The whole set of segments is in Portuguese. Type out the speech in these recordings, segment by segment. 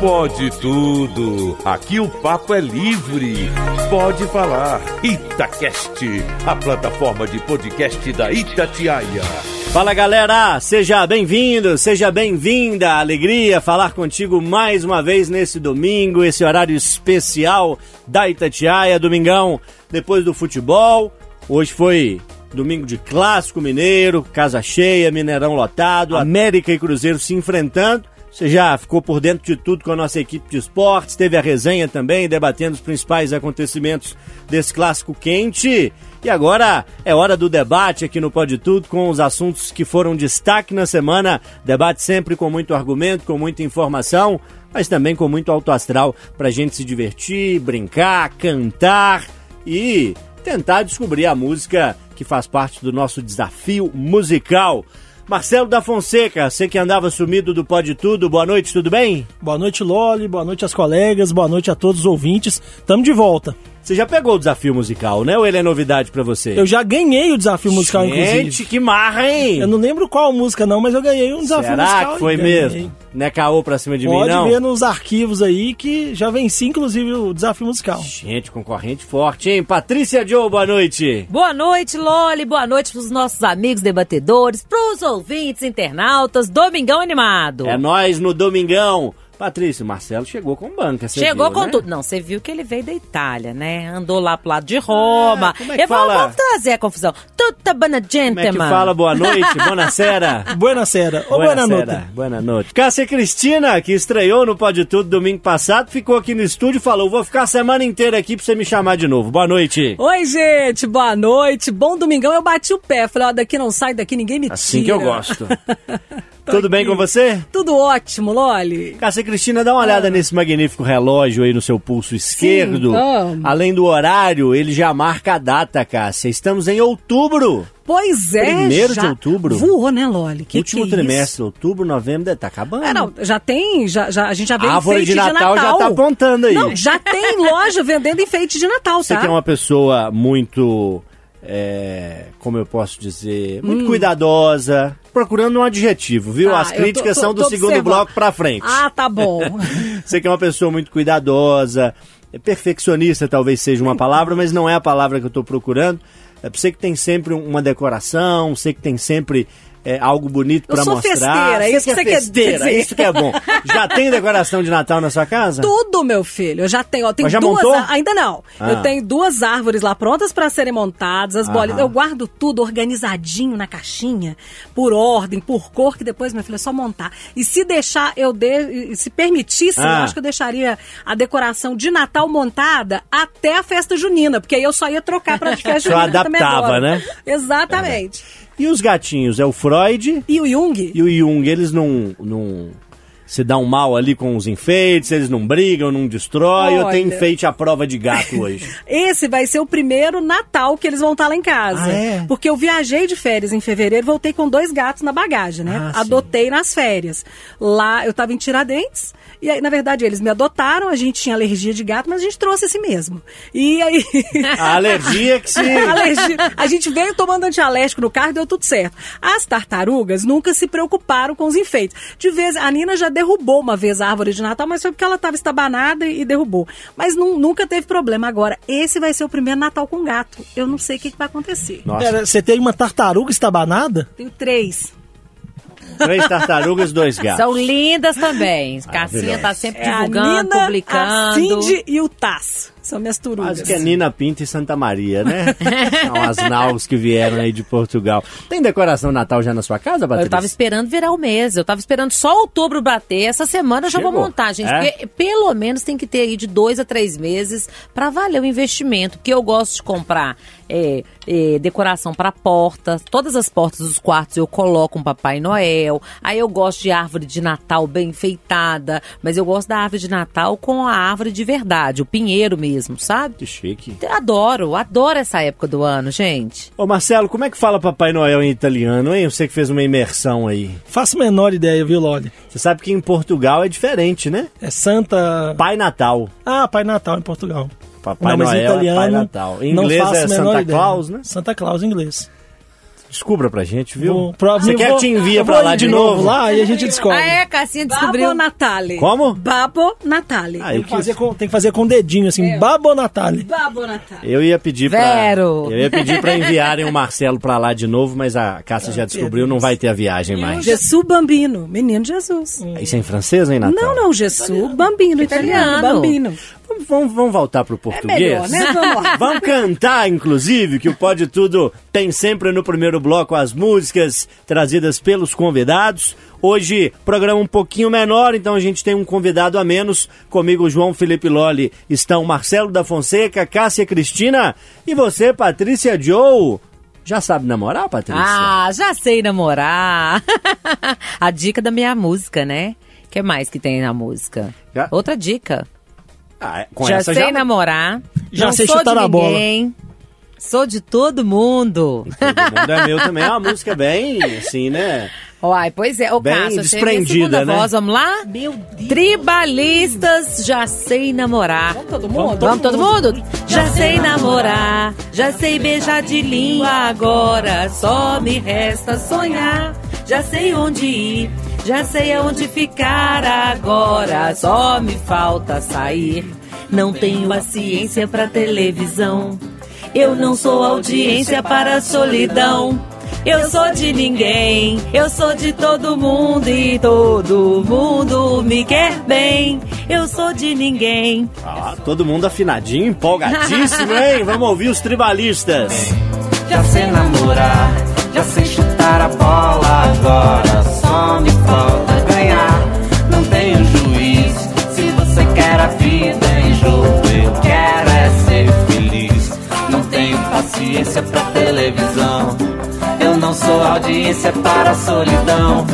Pode tudo. Aqui o papo é livre. Pode falar. Itacast, a plataforma de podcast da Itatiaia. Fala galera, seja bem-vindo, seja bem-vinda. Alegria falar contigo mais uma vez nesse domingo, esse horário especial da Itatiaia, domingão depois do futebol. Hoje foi domingo de clássico mineiro, casa cheia, Mineirão lotado, América e Cruzeiro se enfrentando. Você já ficou por dentro de tudo com a nossa equipe de esportes, teve a resenha também, debatendo os principais acontecimentos desse clássico quente. E agora é hora do debate aqui no Pode Tudo com os assuntos que foram destaque na semana. Debate sempre com muito argumento, com muita informação, mas também com muito alto astral para a gente se divertir, brincar, cantar e tentar descobrir a música que faz parte do nosso desafio musical. Marcelo da Fonseca, você que andava sumido do Pode Tudo, boa noite, tudo bem? Boa noite, Loli, boa noite aos colegas, boa noite a todos os ouvintes. Tamo de volta. Você já pegou o desafio musical, né? Ou ele é novidade para você? Eu já ganhei o desafio musical, Gente, inclusive. Gente, que marra, hein? Eu não lembro qual música não, mas eu ganhei um desafio Será musical. Será que foi mesmo? Não é caô pra cima de Pode mim, não? Pode ver nos arquivos aí que já venci, inclusive, o desafio musical. Gente, concorrente forte, hein? Patrícia Joe, boa noite. Boa noite, Loli. Boa noite pros nossos amigos debatedores, pros ouvintes, internautas. Domingão animado. É nós no Domingão. Patrícia, o Marcelo chegou com banca, você Chegou viu, com né? tudo. Não, você viu que ele veio da Itália, né? Andou lá pro lado de Roma. Ah, como é que Eu vou, fala? vamos trazer a confusão. Tutta bana gente, Como é que mano. fala boa noite, buona sera? Buena Sera, ou Buena Noite. Boa noite. Cássia Cristina, que estreou no Pode Tudo domingo passado, ficou aqui no estúdio e falou, vou ficar a semana inteira aqui pra você me chamar de novo. Boa noite. Oi, gente, boa noite. Bom domingão. Eu bati o pé. Falei, ó, daqui não sai, daqui ninguém me Assim tira. que eu gosto. Tudo bem com você? Tudo ótimo, Loli. Cássia Cristina, dá uma olhada nesse magnífico relógio aí no seu pulso esquerdo. amo. Além do horário, ele já marca a data, Cássia. Estamos em outubro. Pois é, Primeiro já de outubro. Voou, né, Loli? Que Último que é trimestre, outubro, novembro, tá acabando. Isso? É, não, já tem, já, já, a gente já vende árvore enfeite de Natal já tá apontando aí. Não, já tem loja vendendo enfeite de Natal, Você tá? que é uma pessoa muito, é, como eu posso dizer, Hum. muito cuidadosa, procurando um adjetivo, viu? Tá, As críticas tô- são tô- do tô segundo observando. bloco pra frente. Ah, tá bom. Você que é uma pessoa muito cuidadosa, é perfeccionista talvez seja uma palavra, mas não é a palavra que eu estou procurando. É pra você que tem sempre uma decoração, você que tem sempre é, algo bonito para mostrar. festeira, é isso que é você quer dizer. isso que é bom. Já tem decoração de Natal na sua casa? Tudo, meu filho. Eu já tenho, ó, já duas. montou? Ainda não. Ah. Eu tenho duas árvores lá prontas para serem montadas, as bolinhas. Eu guardo tudo organizadinho na caixinha, por ordem, por cor, que depois, meu filho, é só montar. E se deixar, eu de... se permitisse, Ah. eu acho que eu deixaria a decoração de Natal montada até a festa junina, porque aí eu só ia trocar para de festa Só junina. eu também adaptava, né? Exatamente. E os gatinhos? É o Freud E o Jung? e o Jung, eles não, não se dão mal ali com os enfeites, eles não brigam, não destroem, ou tem Olha. enfeite à prova de gato hoje? Esse vai ser o primeiro Natal que eles vão estar lá em casa. Ah, é? Porque eu viajei de férias em fevereiro, voltei com dois gatos na bagagem, né? Ah, sim. Adotei nas férias. Lá eu tava em Tiradentes, e aí, na verdade, eles me adotaram, a gente tinha alergia de gato, mas a gente trouxe esse mesmo. E aí. A alergia que se... Alergia. A gente veio tomando antialérgico no carro e deu tudo certo. As tartarugas nunca se preocuparam com os enfeites. De vez, a Nina já derrubou uma vez a árvore de Natal, mas foi porque ela estava estabanada e derrubou. Mas nu- nunca teve problema. Agora, esse vai ser o primeiro Natal com gato. Eu não sei o que, que vai acontecer. Nossa, Pera, você tem uma tartaruga estabanada? Tenho três. três tartarugas, dois gatos. São lindas também. Cassinha tá sempre É a divulgando, Nina, a publicando. Cindy e o Taz. São minhas turugas. Quase que é Nina Pinta e Santa Maria, né? São as naus que vieram aí de Portugal. Tem decoração Natal já na sua casa, Patrícia? Eu tava esperando virar o mês. Eu tava esperando só outubro bater. Essa semana eu já vou montar, gente. É? Porque pelo menos tem que ter aí de dois a três meses pra valer o investimento. Porque eu gosto de comprar é, é, decoração pra porta. Todas as portas dos quartos eu coloco um Papai Noel. Aí eu gosto de árvore de Natal bem enfeitada. Mas eu gosto da árvore de Natal com a árvore de verdade, o pinheiro mesmo, sabe? Que chique. Adoro, adoro essa época do ano, gente. Ô Marcelo, como é que fala Papai Noel em italiano, hein? Você que fez uma imersão aí. Faço a menor ideia, viu, Loli? Você sabe que em Portugal é diferente, né? É Santa. Pai Natal. Ah, Pai Natal em Portugal. Papai não, mas Noel italiano. é Pai Natal. Em não inglês faço é Santa ideia. Claus, né? Santa Claus em inglês. Descubra pra gente, viu? Vou- pro- Você eu quer vou- te envia eu pra lá de de novo? lá e a gente descobre. Ah, é, a Cassinha descobriu. Babo Natali. Como? Babo Natali. Ah, eu Tem que, fazer com, tem que fazer com o dedinho, assim, babo Natali. Babo Natali. Eu ia pedir pra. Vero. Eu ia pedir pra enviarem o Marcelo pra lá de novo, mas a Cássia já descobriu, não vai ter a viagem mais. Jesus Bambino, menino Jesus. Isso é em francês, hein, Natal? Não, não, Jesus Bambino, italiano, Italiano. Bambino. Vamos, vamos, vamos voltar pro português? melhor, né? Vamos. Vamos cantar, inclusive, que o Pode Tudo tem sempre no primeiro bloco as músicas trazidas pelos convidados. Hoje, programa um pouquinho menor, então a gente tem um convidado a menos. Comigo, João Felipe Lolli, estão Marcelo da Fonseca, Cássia Cristina e você, Patrícia Joe. Já sabe namorar, Patrícia? Ah, já sei namorar. a dica da minha música, né? O que mais que tem na música? Já- Outra dica. Ah, é, com já essa sei já... namorar. Já não sei sou chutar de a bola. Sou de todo mundo. Todo mundo é meu também. É uma música bem, assim, né? Uai, pois é. Ô, Bem Cássio, desprendida, né? voz. Vamos lá? Meu Deus. Tribalistas, já sei namorar. Vamos todo mundo? Vamos todo mundo? Já sei namorar, já sei beijar de língua agora, só me resta sonhar. Já sei onde ir, já sei aonde ficar agora, só me falta sair. Não tenho paciência pra televisão. Eu não sou audiência para a solidão. Eu sou de ninguém, eu sou de todo mundo e todo mundo me quer bem. Eu sou de ninguém. Ah, todo mundo afinadinho, empolgadíssimo, hein? Vamos ouvir os tribalistas. Já sei namorar, já sei chutar a bola agora. Só me falta ganhar. Não tenho juiz. Se você quer a vida em jogo, eu quero é ser feliz. Não tenho paciência pra televisão. Eu não sou audiência para a solidão.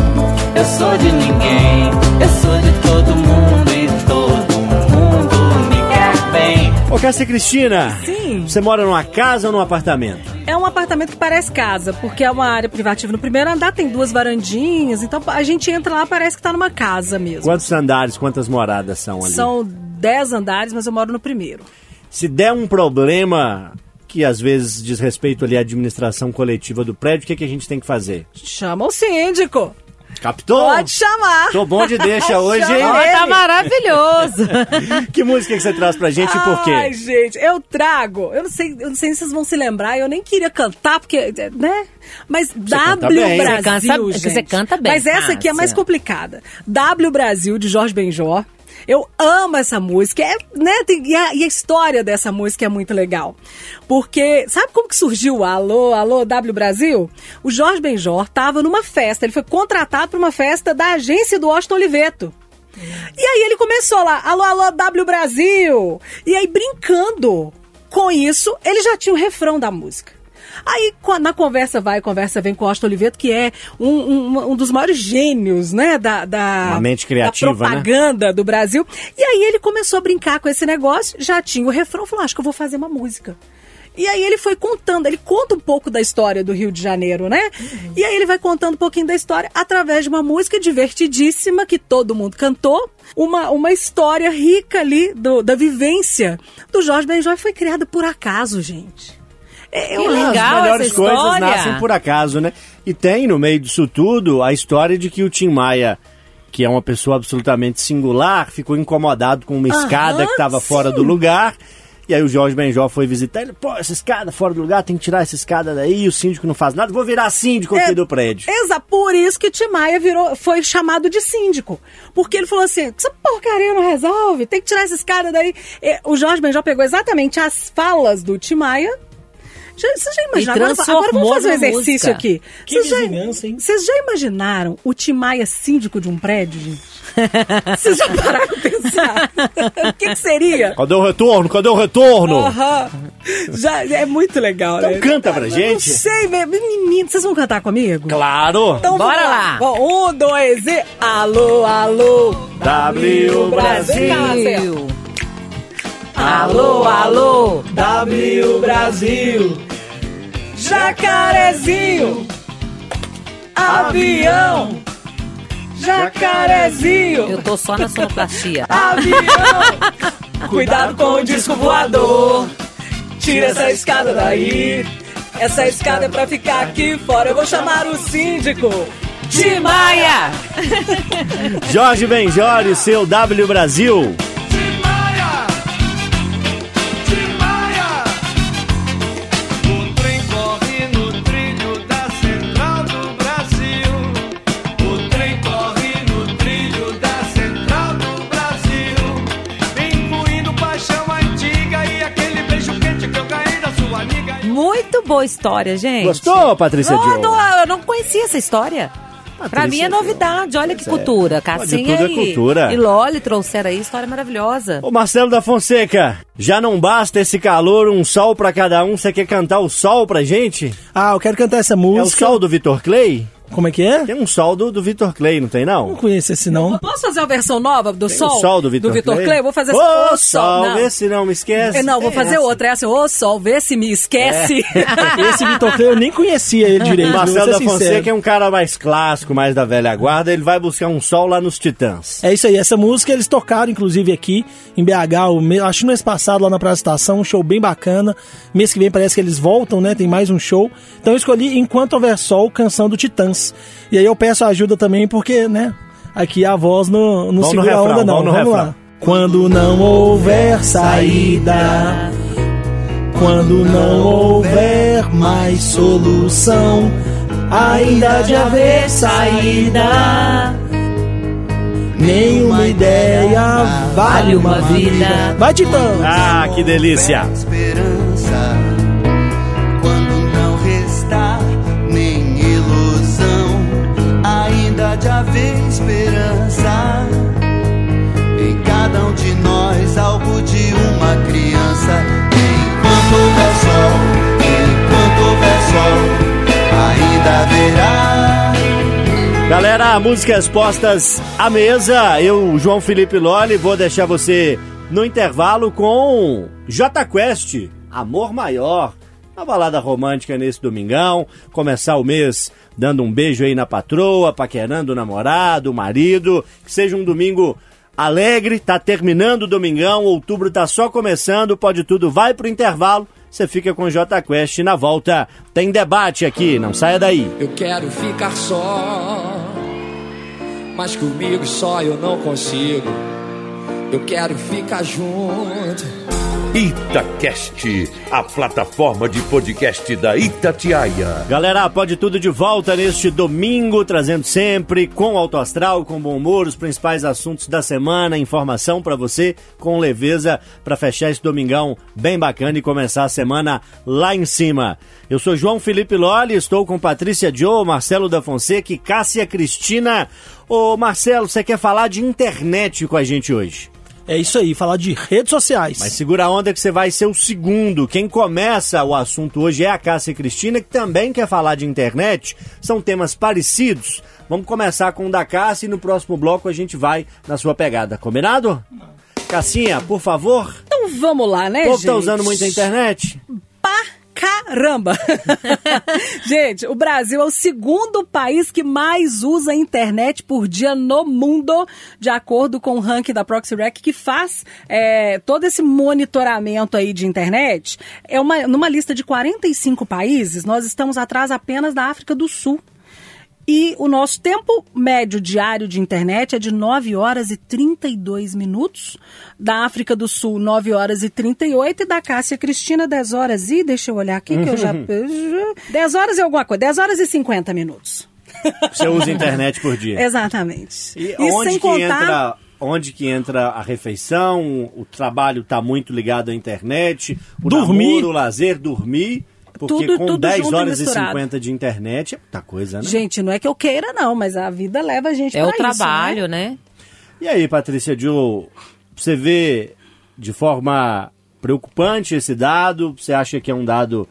Eu sou de ninguém, eu sou de todo mundo e todo mundo me quer bem. Ô, Cássia Cristina. Sim. Você mora numa casa ou num apartamento? É um apartamento que parece casa, porque é uma área privativa no primeiro andar, tem duas varandinhas, então a gente entra lá, parece que tá numa casa mesmo. Quantos andares, quantas moradas são ali? São dez andares, mas eu moro no primeiro. Se der um problema que às vezes diz respeito ali à administração coletiva do prédio, o que, que a gente tem que fazer? Chama o síndico. Captou? Pode chamar. Tô bom de deixa hoje, hein? Tá ele. maravilhoso. Que música que você traz pra gente e por quê? Ai, gente, eu trago. Eu não sei, eu não sei se vocês vão se lembrar. Eu nem queria cantar, porque, né? Mas canta W bem. Brasil, Você canta- gente. você canta bem, Mas essa aqui é mais complicada. W Brasil, de Jorge Benjor. Eu amo essa música, é, né? e, a, e a história dessa música é muito legal. Porque, sabe como que surgiu Alô, Alô, W Brasil? O Jorge Benjor estava numa festa, ele foi contratado para uma festa da agência do Austin Oliveto. E aí ele começou lá, alô, alô, W Brasil! E aí, brincando com isso, ele já tinha o refrão da música. Aí, na conversa vai, conversa vem com o Austin Oliveto, que é um, um, um dos maiores gênios, né, da, da, Uma mente criativa, da né? propaganda do Brasil. E aí ele começou a brincar com esse negócio, já tinha o refrão, falou, acho que eu vou fazer uma música. E aí ele foi contando, ele conta um pouco da história do Rio de Janeiro, né? E aí ele vai contando um pouquinho da história através de uma música divertidíssima que todo mundo cantou, uma, uma história rica ali do, da vivência do Jorge Benjor foi criada por acaso, gente. É, Que legal As melhores coisas nascem por acaso, né? E tem no meio disso tudo a história de que o Tim Maia, que é uma pessoa absolutamente singular, ficou incomodado com uma escada que estava fora do lugar. E aí o Jorge Benjó foi visitar ele, pô, essa escada fora do lugar, tem que tirar essa escada daí, o síndico não faz nada, vou virar síndico aqui É, do prédio. Exa, por isso que Timaya virou, foi chamado de síndico. Porque ele falou assim: essa porcaria não resolve, tem que tirar essa escada daí. E o Jorge Benjó pegou exatamente as falas do Timaya. Já, vocês já imaginaram? Agora, agora vamos fazer um exercício música. aqui. Que Vocês já, vizinhança, hein? vocês já imaginaram o Timaya síndico de um prédio, gente? Vocês já pararam pra pensar? o que, que seria? Cadê o retorno? Cadê o retorno? Aham. Já, é muito legal, Então né? canta pra Eu gente. Não sei, menino, vocês vão cantar comigo? Claro! Então Bora lá. Bom, um, dois e. Alô, alô. W Brasil. Alô, alô. W Brasil. Jacarezinho. Avião. Jacarezinho. Eu tô só na sonoplastia. Avião. Cuidado com o disco voador. Tira essa escada daí. Essa escada é pra ficar aqui fora. Eu vou chamar o síndico. De Maia! Jorge Benjori, seu W Brasil. Muito boa história, gente. Gostou, Patrícia Oh, não, eu não conhecia essa história. pra Patrícia mim é novidade, olha que é. cultura. Cassinha tudo é e, cultura. e Loli trouxeram aí história maravilhosa. Ô Marcelo da Fonseca, já não basta esse calor, um sol pra cada um, você quer cantar o sol pra gente? Ah, eu quero cantar essa É o música. sol do Vitor Clay? Como é que é? Tem um sol do, do Vitor Clay, não tem não? Não conheço esse não. Posso fazer uma versão nova do Tem Sol? o sol do Vitor Vitor Clay? Clay? Vou fazer Ô, Ô, sol, Não. vê se não me esquece. Eu não, vou É fazer essa. outra. É assim, ô Sol, vê se me esquece. Esse Vitor Clay eu nem conhecia ele direito. O Marcelo da. Fonseca é um cara mais clássico, mais da velha guarda, ele vai buscar um sol lá nos Titãs. É isso aí, essa música eles tocaram inclusive aqui em BH, o me- acho que no mês passado lá na Praça Estação, um show bem bacana. Mês que vem parece que eles voltam, né? Tem mais um show. Então eu escolhi Enquanto Houver Sol, canção do Titãs. E aí eu peço ajuda também porque, né? Aqui a voz não, não Vamos no segura a refrão, onda não. vamos Vamos refrão. lá. Quando não houver saída, quando não houver mais solução, ainda de haver saída. Nenhuma ideia vale uma vida. Vai, Titãs! Ah, que delícia! Esperança em cada um de nós algo de uma criança enquanto houver sol enquanto houver sol ainda haverá Galera, músicas postas à mesa. Eu, João Felipe Loli, vou deixar você no intervalo com J Quest, Amor Maior. Uma balada romântica nesse domingão. Começar o mês dando um beijo aí na patroa, paquerando o namorado, o marido. Que seja um domingo alegre. Tá terminando o domingão, outubro tá só começando. Pode tudo, vai pro intervalo. Você fica com J Quest na volta. Tem debate aqui, não saia daí. Eu quero ficar só, mas comigo só eu não consigo. Eu quero ficar junto. Itacast, a plataforma de podcast da Itatiaia. Galera, pode tudo de volta neste domingo, trazendo sempre com alto astral, com bom humor, os principais assuntos da semana, informação pra você com leveza pra fechar esse domingão bem bacana e começar a semana lá em cima. Eu sou João Felipe Loli, estou com Patrícia Joe, Marcelo da Fonseca e Cássia Cristina. Ô Marcelo, você quer falar de internet com a gente hoje? É isso aí, falar de redes sociais. Mas segura a onda que você vai ser o segundo. Quem começa o assunto hoje é a Cássia Cristina, que também quer falar de internet. São temas parecidos. Vamos começar com o da Cássia e no próximo bloco a gente vai na sua pegada. Combinado? Cassinha, por favor. Então vamos lá, né, O povo gente? tá usando muito a internet? Pra caramba! gente, o Brasil é o segundo país que mais usa internet por dia no mundo, de acordo com o ranking da ProxyRec, que faz é, todo esse monitoramento aí de internet. É uma, numa lista de 45 países, nós estamos atrás apenas da África do Sul. E o nosso tempo médio diário de internet é de 9 horas e 32 minutos. Da África do Sul, 9 horas e 38. E da Cássia Cristina, 10 horas e. Deixa eu olhar aqui que eu já. 10 horas e alguma coisa. 10 horas e 50 minutos. Você usa internet por dia. Exatamente. E, onde que entra onde que entra a refeição, o trabalho está muito ligado à internet, o Dormir. namoro, o lazer, dormir. Porque Tudo- com tudo 10 junto e horas e misturado. 50 de internet é muita coisa, né? Gente, não é que eu queira, não, mas a vida leva a gente É pra o isso, trabalho, né? né? E aí, Patrícia Joe, você vê de forma preocupante esse dado? Você acha que é um dado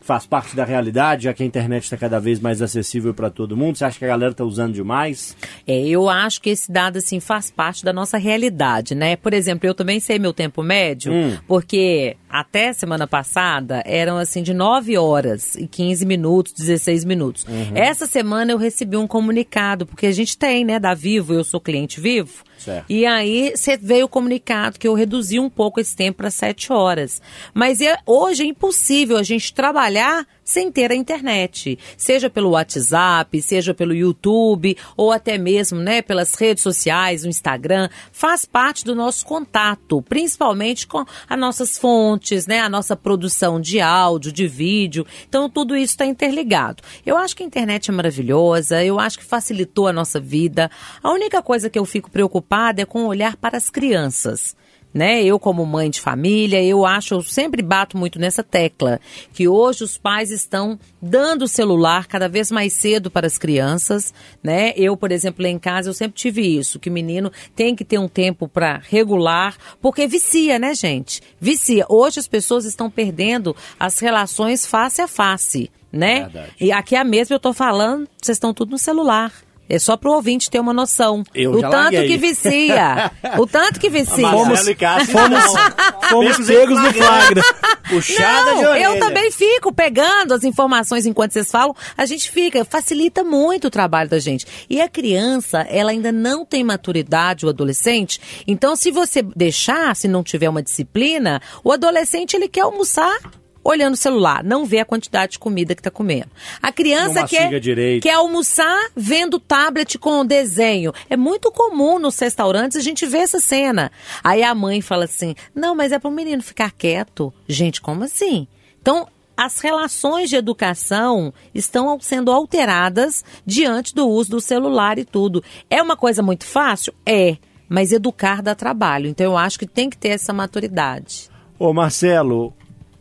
faz parte da realidade, já que a internet está cada vez mais acessível para todo mundo? Você acha que a galera está usando demais? É, eu acho que esse dado, assim, faz parte da nossa realidade, né? Por exemplo, eu também sei meu tempo médio, Hum. porque até semana passada eram, assim, de 9 horas e 15 minutos, 16 minutos. Uhum. Essa semana eu recebi um comunicado, porque a gente tem, né, da Vivo, eu sou cliente Vivo. Certo. E aí cê veio o comunicado que eu reduzi um pouco esse tempo para 7 horas. Mas é- hoje é impossível a gente trabalhar sem ter a internet, seja pelo WhatsApp, seja pelo YouTube ou até mesmo, né, pelas redes sociais, o Instagram, faz parte do nosso contato, principalmente com as nossas fontes, né, a nossa produção de áudio, de vídeo. Então tudo isso está interligado. Eu acho que a internet é maravilhosa, eu acho que facilitou a nossa vida. A única coisa que eu fico preocupada é com o olhar para as crianças né? Eu como mãe de família, eu acho, eu sempre bato muito nessa tecla, que hoje os pais estão dando o celular cada vez mais cedo para as crianças, né? Eu, por exemplo, lá em casa, eu sempre tive isso, que o menino tem que ter um tempo para regular, porque vicia, né, gente? Vicia. Hoje as pessoas estão perdendo as relações face a face, né? Verdade. E aqui é a mesma eu tô falando, vocês estão tudo no celular. É só pro ouvinte ter uma noção. Eu o já tanto larguei. que vicia. o tanto que vicia. Cássio, Fomos, não. fomos Pegos no flagra. Puxada de Não, orelha. eu também fico pegando as informações enquanto vocês falam. A gente fica, facilita muito o trabalho da gente. E a criança, ela ainda não tem maturidade, o adolescente. Então, se você deixar, se não tiver uma disciplina, o adolescente ele quer almoçar. Olhando o celular, não vê a quantidade de comida que está comendo. A criança quer, direito. quer almoçar vendo tablet com desenho. É muito comum nos restaurantes a gente ver essa cena. Aí a mãe fala assim: não, mas é para o menino ficar quieto. Gente, como assim? Então, as relações de educação estão sendo alteradas diante do uso do celular e tudo. É uma coisa muito fácil? É. Mas educar dá trabalho. Então, eu acho que tem que ter essa maturidade. Ô Marcelo,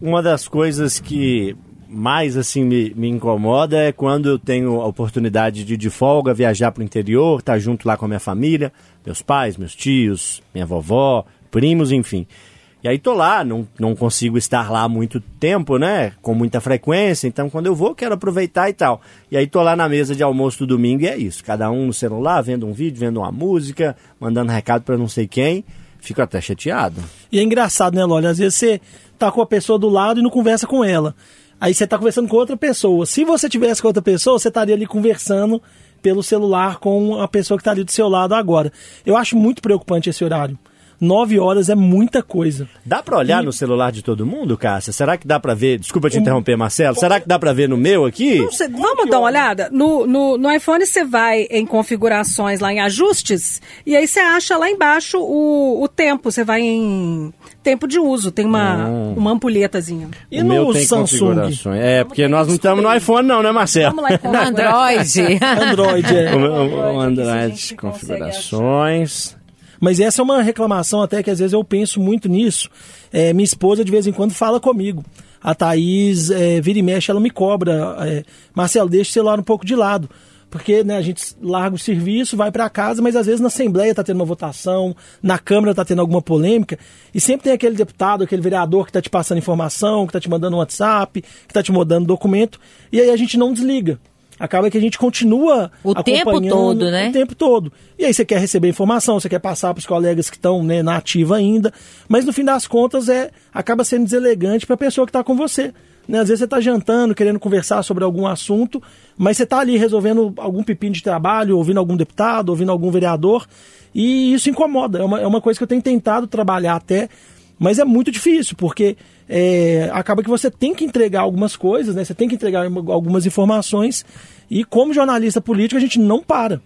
uma das coisas que mais assim me, me incomoda é quando eu tenho a oportunidade de de folga viajar para o interior, estar junto lá com a minha família, meus pais, meus tios, minha vovó, primos, enfim. E aí tô lá, não, não consigo estar lá muito tempo, né? Com muita frequência, então quando eu vou quero aproveitar e tal. E aí tô lá na mesa de almoço do domingo e é isso, cada um no celular, vendo um vídeo, vendo uma música, mandando recado para não sei quem. Fico até chateado. E é engraçado, né, Loli? Às vezes você tá com a pessoa do lado e não conversa com ela. Aí você tá conversando com outra pessoa. Se você tivesse com outra pessoa, você estaria ali conversando pelo celular com a pessoa que está ali do seu lado agora. Eu acho muito preocupante esse horário. Nove horas é muita coisa. Dá pra olhar no celular de todo mundo, Cássia? Será que dá pra ver? Desculpa te interromper, Marcelo. Será que dá pra ver no meu aqui? Não sei, vamos dar uma olhada? No, no, no iPhone você vai em configurações lá em ajustes e aí você acha lá embaixo o, o tempo. Você vai em tempo de uso, tem uma, uma ampulhetazinha. E o no meu tem Samsung? É, porque nós não estamos no iPhone não, né, Marcelo? Vamos lá em No Android. Android, é. O, meu- o Android, Android, configurações. Mas essa é uma reclamação até que às vezes eu penso muito nisso. É, minha esposa de vez em quando fala comigo. A Thaís, é, vira e mexe, ela me cobra. É, Marcelo, deixa o celular um pouco de lado. Porque né, a gente larga o serviço, vai para casa, mas às vezes na Assembleia está tendo uma votação, na Câmara está tendo alguma polêmica, e sempre tem aquele deputado, aquele vereador que está te passando informação, que está te mandando um WhatsApp, que está te mandando documento, e aí a gente não desliga. Acaba que a gente continua O tempo acompanhando todo, né? O tempo todo. E aí você quer receber informação, você quer passar para os colegas que estão né, na ativa ainda, mas no fim das contas é acaba sendo deselegante para a pessoa que está com você. Né? Às vezes você está jantando, querendo conversar sobre algum assunto, mas você está ali resolvendo algum pepino de trabalho, ouvindo algum deputado, ouvindo algum vereador, e isso incomoda. É uma, é uma coisa que eu tenho tentado trabalhar até, mas é muito difícil, porque é, acaba que você tem que entregar algumas coisas, né? Você tem que entregar algumas informações, e como jornalista político a gente não para.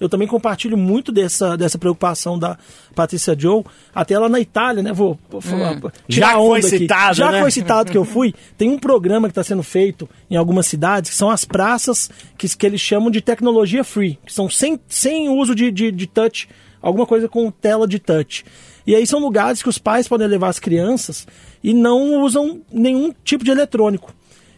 Eu também compartilho muito dessa, dessa preocupação da Patrícia Joe, até lá na Itália, né? Vou, vou falar- Já tirar que foi aqui. citado, Já né? foi citado que eu fui. Tem um programa que está sendo feito em algumas cidades, que são as praças que, que eles chamam de tecnologia free, que são sem, sem uso de, de, de touch, alguma coisa com tela de touch. E aí são lugares que os pais podem levar as crianças e não usam nenhum tipo de eletrônico.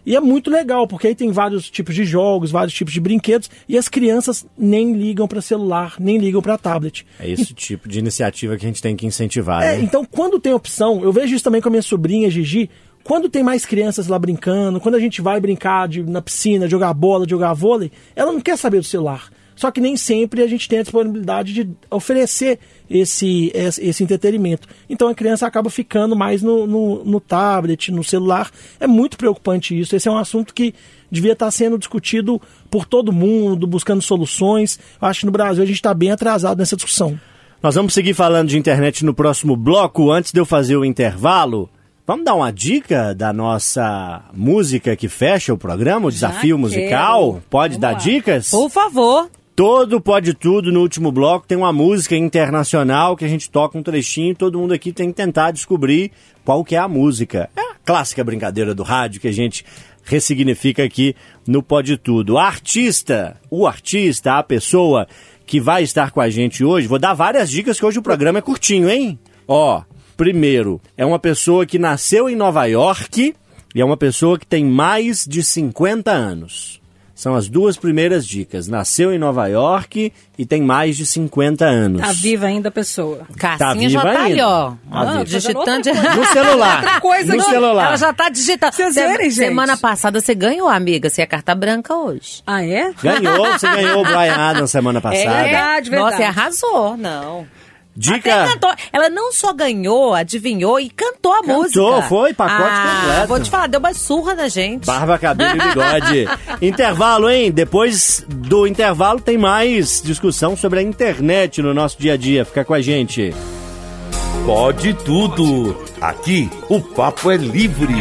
E é muito legal, porque aí tem vários tipos de jogos, vários tipos de brinquedos, e as crianças nem ligam para celular, nem ligam para tablet. É esse tipo de iniciativa que a gente tem que incentivar, É, né? então quando tem opção, eu vejo isso também com a minha sobrinha Gigi, quando tem mais crianças lá brincando, quando a gente vai brincar de- na piscina, jogar bola, jogar vôlei, ela não quer saber do celular. Só que nem sempre a gente tem a disponibilidade de oferecer esse, esse, entretenimento. Então a criança acaba ficando mais no, no, no tablet, no celular. É muito preocupante isso. Esse é um assunto que devia estar sendo discutido por todo mundo, buscando soluções. Eu acho que no Brasil a gente está bem atrasado nessa discussão. Nós vamos seguir falando de internet no próximo bloco. Antes de eu fazer o intervalo, Vamos dar uma dica da nossa música que fecha o programa, o desafio musical? Pode Vamos dar lá. dicas? Por favor. Todo Pode Tudo no último bloco tem uma música internacional que a gente toca um trechinho e todo mundo aqui tem que tentar descobrir qual que é a música. É a clássica brincadeira do rádio que a gente ressignifica aqui no Pode Tudo. A artista, o artista, a pessoa que vai estar com a gente hoje, vou dar várias dicas que hoje o programa é curtinho, hein? Ó, primeiro, é uma pessoa que nasceu em Nova York e é uma pessoa que tem mais de 50 anos. São as duas primeiras dicas. Nasceu em Nova York e tem mais de 50 anos. Tá viva ainda a pessoa. Cassinha viva já tá ali, ainda. ó. Tá Ah, viva. digitando. de- No celular. Outra coisa no celular. Ela já tá digitando. Vocês Se- verem, gente. Semana passada você ganhou, amiga. Você é carta branca hoje. Ah, é? Ganhou, você ganhou o Brian Adams semana passada. verdade, Nossa, verdade. e arrasou. Não. Até Dica. cantou. Ela não só ganhou, adivinhou e cantou a Cantou, música. foi, pacote ah, completo. Vou te falar, deu uma surra na gente. Barba, cabelo e bigode. intervalo, hein? Depois do intervalo tem mais discussão sobre a internet no nosso dia a dia. Fica com a gente. Pode tudo. Aqui o papo é livre.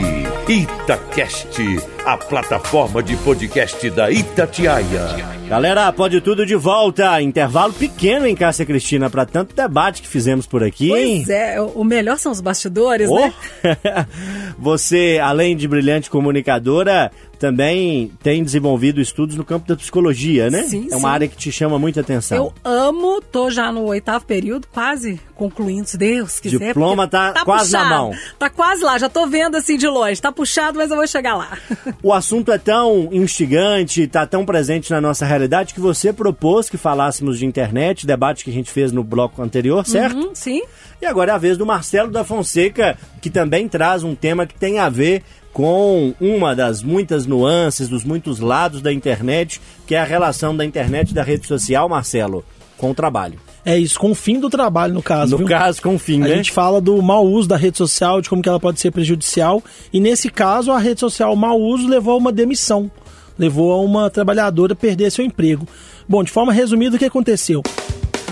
Itacast, a plataforma de podcast da Itatiaia. Galera, pode tudo de volta. Intervalo pequeno em Cássia Cristina para tanto debate que fizemos por aqui, hein? Pois é, o o melhor são os bastidores, Oh! né? Você, além de brilhante comunicadora, também tem desenvolvido estudos no campo da psicologia, né? Sim, é uma sim. área que te chama muita atenção. Eu amo, tô já no oitavo período, quase concluindo, se Deus quiser. Diploma porque tá quase na puxado, mão. Tá quase lá, já tô vendo assim de longe. Tá puxado, mas eu vou chegar lá. O assunto é tão instigante, está tão presente na nossa realidade que você propôs que falássemos de internet, debate que a gente fez no bloco anterior, certo? Hum, sim. E agora é a vez do Marcelo da Fonseca, que também traz um tema que tem a ver com uma das muitas nuances, dos muitos lados da internet, que é a relação da internet e da rede social, Marcelo, com o trabalho. É isso, com o fim do trabalho, no caso. No viu? caso, com o fim, A né? gente fala do mau uso da rede social, de como que ela pode ser prejudicial. E nesse caso, a rede social mau uso levou a uma demissão. Levou a uma trabalhadora perder seu emprego. Bom, de forma resumida, o que aconteceu?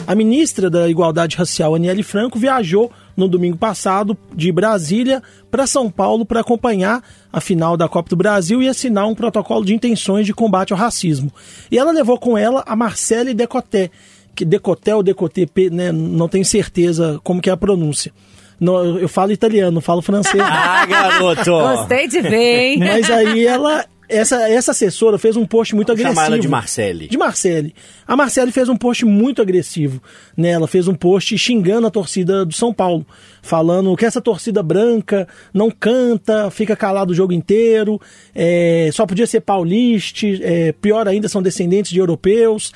A ministra da Igualdade Racial, Aniele Franco, viajou no domingo passado de Brasília para São Paulo para acompanhar a final da Copa do Brasil e assinar um protocolo de intenções de combate ao racismo. E ela levou com ela a Marcele Decoté, que Decoté ou Decoté, né, não tenho certeza como que é a pronúncia. Não, eu falo italiano, não falo francês. Ah, garoto! Gostei de ver, hein? Mas aí ela. Essa, essa assessora fez um post muito Vamos agressivo. chamar ela de Marcele. De Marcele. A Marcele fez um post muito agressivo. Né? Ela fez um post xingando a torcida do São Paulo. Falando que essa torcida branca não canta, fica calado o jogo inteiro, é, só podia ser pauliste, é, pior ainda, são descendentes de europeus.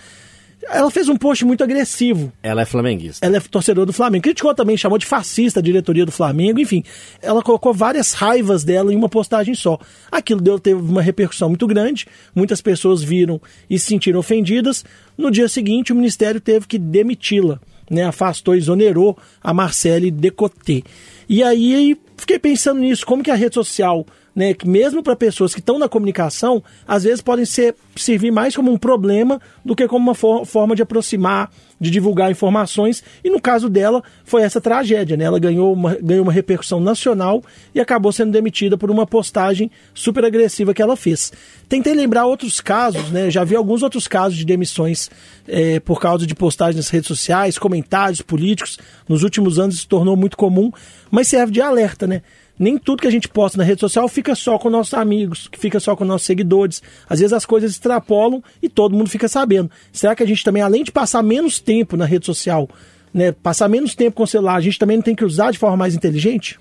Ela fez um post muito agressivo. Ela é flamenguista. Ela é torcedora do Flamengo. Criticou também, chamou de fascista a diretoria do Flamengo, enfim. Ela colocou várias raivas dela em uma postagem só. Aquilo deu, teve uma repercussão muito grande, muitas pessoas viram e se sentiram ofendidas. No dia seguinte, o Ministério teve que demiti-la, né? Afastou, exonerou a Marcele Decoté. E aí fiquei pensando nisso, como que a rede social, né, que mesmo para pessoas que estão na comunicação, às vezes podem ser, servir mais como um problema do que como uma for- forma de aproximar, de divulgar informações. E no caso dela, foi essa tragédia, né? Ela ganhou uma, ganhou uma repercussão nacional e acabou sendo demitida por uma postagem super agressiva que ela fez. Tentei lembrar outros casos, né? Já vi alguns outros casos de demissões eh, por causa de postagens nas redes sociais, comentários políticos. Nos últimos anos se tornou muito comum, mas serve de alerta, né? Nem tudo que a gente posta na rede social fica só com nossos amigos, que fica só com nossos seguidores. Às vezes as coisas extrapolam e todo mundo fica sabendo. Será que a gente também, além de passar menos tempo na rede social, né, passar menos tempo com o celular, a gente também não tem que usar de forma mais inteligente?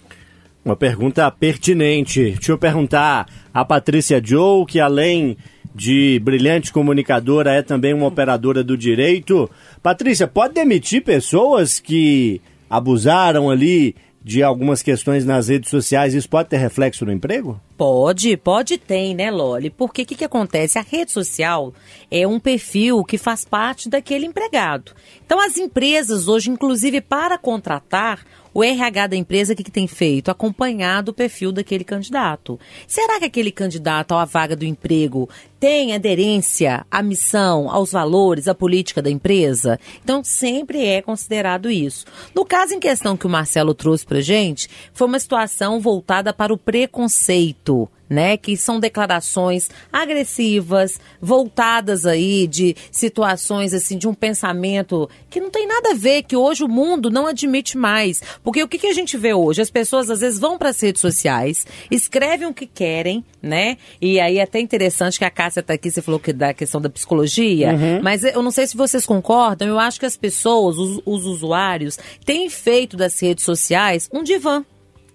Uma pergunta pertinente. Deixa eu perguntar a Patrícia Joe, que além de brilhante comunicadora, é também uma operadora do direito. Patrícia, pode demitir pessoas que abusaram ali de algumas questões nas redes sociais? Isso pode ter reflexo no emprego? Pode, pode tem, né, Loli? Porque o que, que acontece? A rede social é um perfil que faz parte daquele empregado. Então, as empresas hoje, inclusive para contratar, o RH da empresa, que, que tem feito? Acompanhado o perfil daquele candidato. Será que aquele candidato à vaga do emprego tem aderência à missão, aos valores, à política da empresa? Então, sempre é considerado isso. No caso em questão que o Marcelo trouxe pra gente, foi uma situação voltada para o preconceito né? Que são declarações agressivas, voltadas aí de situações assim de um pensamento que não tem nada a ver, que hoje o mundo não admite mais. Porque o que, que a gente vê hoje? As pessoas às vezes vão para as redes sociais, escrevem o que querem, né? E aí é até interessante que a Cássia tá aqui, você falou que da questão da psicologia, mas eu não sei se vocês concordam, eu acho que as pessoas, os, os usuários, têm feito das redes sociais um divã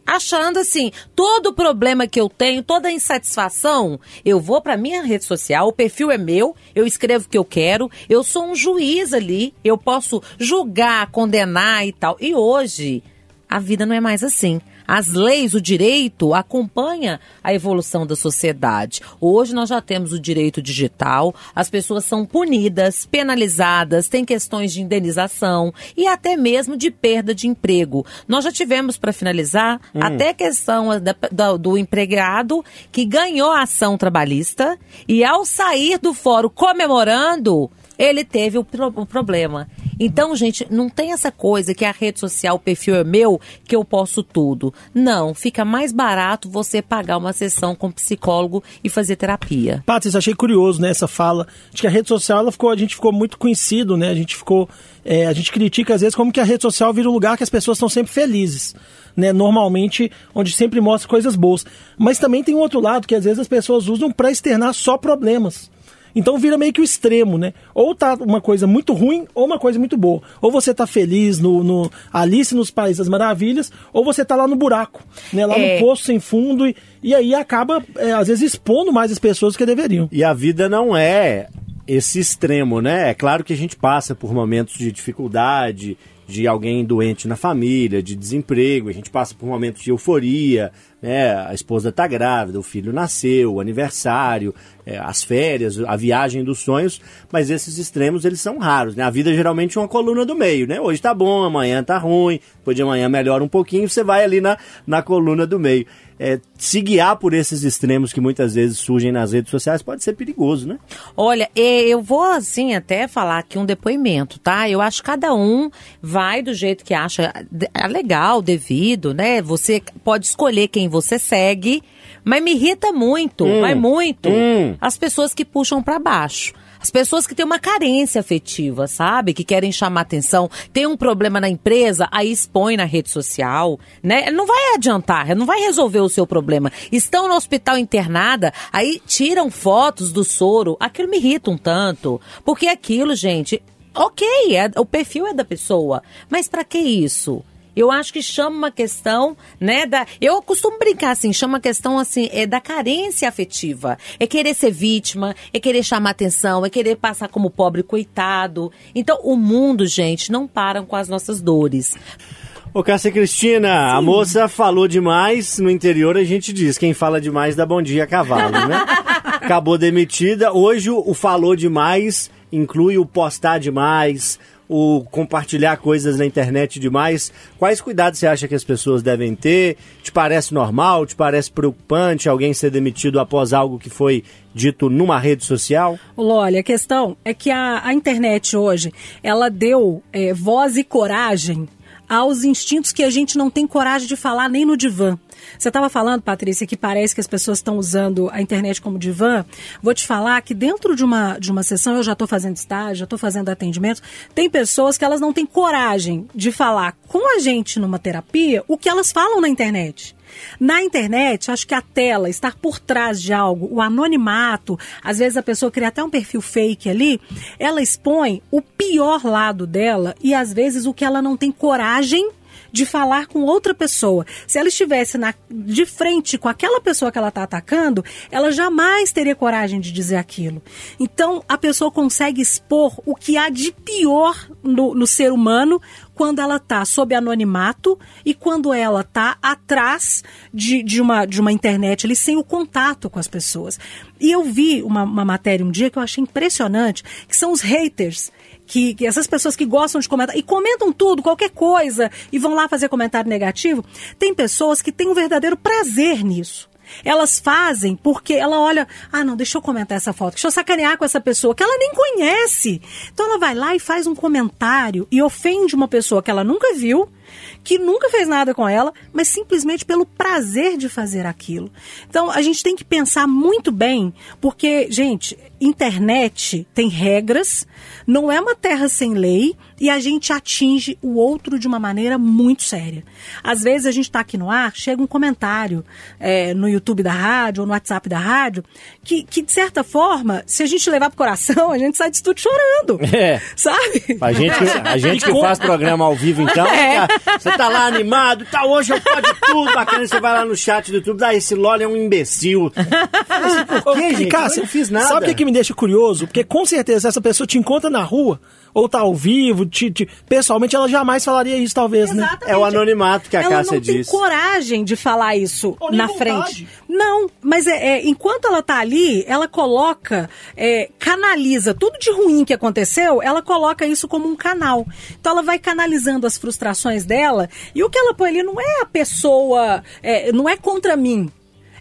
achando assim, todo problema que eu tenho, toda insatisfação, eu vou para minha rede social, o perfil é meu, eu escrevo o que eu quero, eu sou um juiz ali, eu posso julgar, condenar e tal. E hoje a vida não é mais assim. As leis, o direito acompanha a evolução da sociedade. Hoje nós já temos o direito digital, as pessoas são punidas, penalizadas, tem questões de indenização e até mesmo de perda de emprego. Nós já tivemos, para finalizar, até questão da- da- do empregado que ganhou a ação trabalhista e ao sair do fórum comemorando, ele teve o, pro- o problema. Então, gente, não tem essa coisa que a rede social, o perfil é meu, que eu posso tudo. Não, fica mais barato você pagar uma sessão com psicólogo e fazer terapia. Patrícia, achei curioso né, essa fala. Acho que a rede social, ela ficou, a gente ficou muito conhecido, né? A gente ficou. é, a gente critica às vezes como que a rede social vira um lugar que as pessoas estão sempre felizes. Né, normalmente, onde sempre mostra coisas boas. Mas também tem um outro lado que às vezes as pessoas usam para externar só problemas. Então vira meio que o extremo, né? Ou tá uma coisa muito ruim ou uma coisa muito boa. Ou você tá feliz no, no Alice nos Países das Maravilhas, ou você tá lá no buraco, né? Lá É. no poço sem fundo e, e aí acaba, é, às vezes, expondo mais as pessoas do que deveriam. E a vida não é esse extremo, né? É claro que a gente passa por momentos de dificuldade, de alguém doente na família, de desemprego, a gente passa por momentos de euforia, né? A esposa tá grávida, o filho nasceu, o aniversário, é, as férias, a viagem dos sonhos, mas esses extremos eles são raros, né? A vida geralmente é uma coluna do meio, né? Hoje tá bom, amanhã tá ruim, depois de amanhã melhora um pouquinho, você vai ali na, na coluna do meio. É, se guiar por esses extremos que muitas vezes surgem nas redes sociais pode ser perigoso, né? Olha, eu vou assim até falar aqui um depoimento, tá? Eu acho que cada um vai do jeito que acha legal, devido, né? Você pode escolher quem você segue, mas me irrita muito, mas muito, hum. as pessoas que puxam pra baixo. As pessoas que têm uma carência afetiva, sabe? Que querem chamar atenção, tem um problema na empresa, aí expõe na rede social, né? Não vai adiantar, não vai resolver o seu problema. Estão no hospital internada, aí tiram fotos do soro, aquilo me irrita um tanto. Porque aquilo, gente, ok, é, o perfil é da pessoa, mas pra que isso? Eu acho que chama uma questão, né, da... Eu costumo brincar assim, chama uma questão, assim, é da carência afetiva. É querer ser vítima, é querer chamar atenção, é querer passar como pobre coitado. Então, o mundo, gente, não param com as nossas dores. Ô, Cássia Cristina, a moça falou demais. No interior a gente diz: quem fala demais dá bom dia a cavalo, né? Acabou demitida. Hoje o falou demais inclui o postar demais, o compartilhar coisas na internet demais. Quais cuidados você acha que as pessoas devem ter? Te parece normal? Te parece preocupante alguém ser demitido após algo que foi dito numa rede social? Olha, a questão é que a, a internet hoje, ela deu é, voz e coragem aos instintos que a gente não tem coragem de falar nem no divã. Você estava falando, Patrícia, que parece que as pessoas estão usando a internet como divã. Vou te falar que dentro de uma, de uma sessão, eu já estou fazendo estágio, já estou fazendo atendimento, tem pessoas que elas não têm coragem de falar com a gente numa terapia o que elas falam na internet. Na internet, acho que a tela, estar por trás de algo, o anonimato, às vezes a pessoa cria até um perfil fake ali, ela expõe o pior lado dela e às vezes o que ela não tem coragem de falar com outra pessoa. Se ela estivesse na, de frente com aquela pessoa que ela está atacando, ela jamais teria coragem de dizer aquilo. Então, a pessoa consegue expor o que há de pior no, no ser humano quando ela está sob anonimato e quando ela está atrás de, de, uma, de uma internet ali, sem o contato com as pessoas. E eu vi uma, uma matéria um dia que eu achei impressionante, que são os haters. Que, que essas pessoas que gostam de comentar e comentam tudo, qualquer coisa, e vão lá fazer comentário negativo, tem pessoas que têm um verdadeiro prazer nisso. Elas fazem porque ela olha, ah, não, deixa eu comentar essa foto, deixa eu sacanear com essa pessoa que ela nem conhece. Então ela vai lá e faz um comentário e ofende uma pessoa que ela nunca viu, que nunca fez nada com ela, mas simplesmente pelo prazer de fazer aquilo. Então a gente tem que pensar muito bem, porque, gente, internet tem regras, não é uma terra sem lei e a gente atinge o outro de uma maneira muito séria. Às vezes a gente está aqui no ar, chega um comentário é, no YouTube da rádio ou no WhatsApp da rádio, que, que de certa forma, se a gente levar pro coração, a gente sai de tudo chorando. É. Sabe? A gente, a gente que faz programa ao vivo, então, É. você tá lá animado, tá hoje eu pode tudo, bacana, você vai lá no chat do YouTube, ah, esse LOL é um imbecil. Por quê, gente? Cássio, eu não fiz nada. Sabe o que, que me deixa curioso? Porque com certeza essa pessoa te encontra na rua, ou tá ao vivo, te, te- pessoalmente, ela jamais falaria isso, talvez, né? Exatamente. É o anonimato que a ela Cássia não tem disse. coragem de falar isso Ou na vontade. frente. Não, mas é, é, enquanto ela tá ali, ela coloca, é, canaliza tudo de ruim que aconteceu, ela coloca isso como um canal. Então ela vai canalizando as frustrações dela e o que ela põe ali não é a pessoa, é, não é contra mim.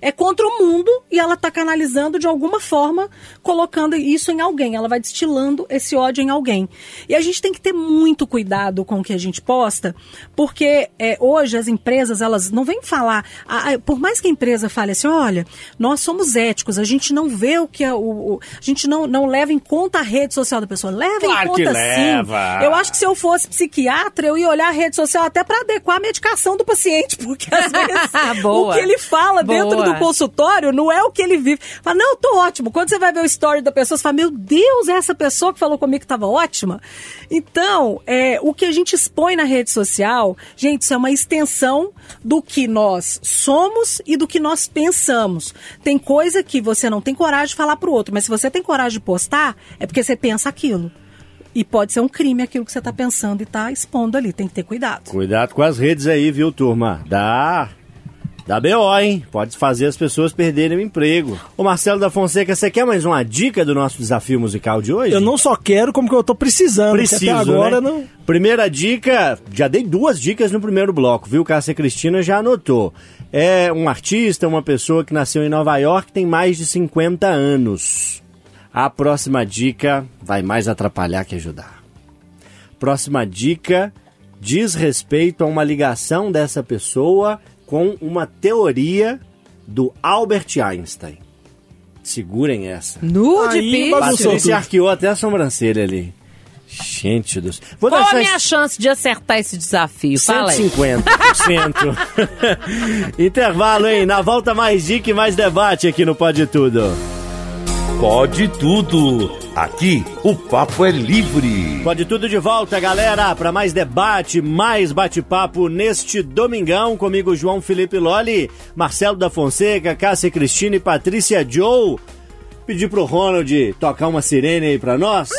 É contra o mundo e ela tá canalizando de alguma forma, colocando isso em alguém. Ela vai destilando esse ódio em alguém. E a gente tem que ter muito cuidado com o que a gente posta, porque é, hoje as empresas, elas não vêm falar. ah, ah, por mais que a empresa fale assim, olha, nós somos éticos, a gente não vê o que é o. o- a gente não, não leva em conta a rede social da pessoa. Leva Claro em conta leva. sim. Eu acho que se eu fosse psiquiatra, eu ia olhar a rede social até para adequar a medicação do paciente, porque às vezes Boa. o que ele fala dentro Boa. Do consultório não é o que ele vive. Fala, não, eu tô ótimo. Quando você vai ver o story da pessoa, você fala, meu Deus, é essa pessoa que falou comigo que estava ótima. Então, é, o que a gente expõe na rede social, gente, isso é uma extensão do que nós somos e do que nós pensamos. Tem coisa que você não tem coragem de falar pro outro, mas se você tem coragem de postar, é porque você pensa aquilo. E pode ser um crime aquilo que você está pensando e está expondo ali. Tem que ter cuidado. Cuidado com as redes aí, viu, turma? Dá. Dá BO, hein? Pode fazer as pessoas perderem o emprego. Ô Marcelo da Fonseca, você quer mais uma dica do nosso desafio musical de hoje? Eu não só quero, como que eu tô precisando. Preciso, agora né? não. Primeira dica, já dei duas dicas no primeiro bloco, viu? Cássia Cristina já anotou. É um artista, uma pessoa que nasceu em Nova York, tem mais de 50 anos. A próxima dica vai mais atrapalhar que ajudar. Próxima dica diz respeito a uma ligação dessa pessoa com uma teoria do Albert Einstein. Segurem essa. Nude, Aí, pi. bagunçou. Patrícia arqueou até a sobrancelha ali. Gente do céu. Vou Qual a minha chance de acertar esse desafio? Fala aí. 150%. Intervalo, hein? Na volta mais dica e mais debate aqui no Pode Tudo. Pode tudo. Aqui o papo é livre. Pode Tudo de volta, galera, para mais debate, mais bate-papo neste domingão comigo, João Felipe Loli, Marcelo da Fonseca, Cássia Cristina e Patrícia Joe. Pedir pro Ronald tocar uma sirene aí pra nós.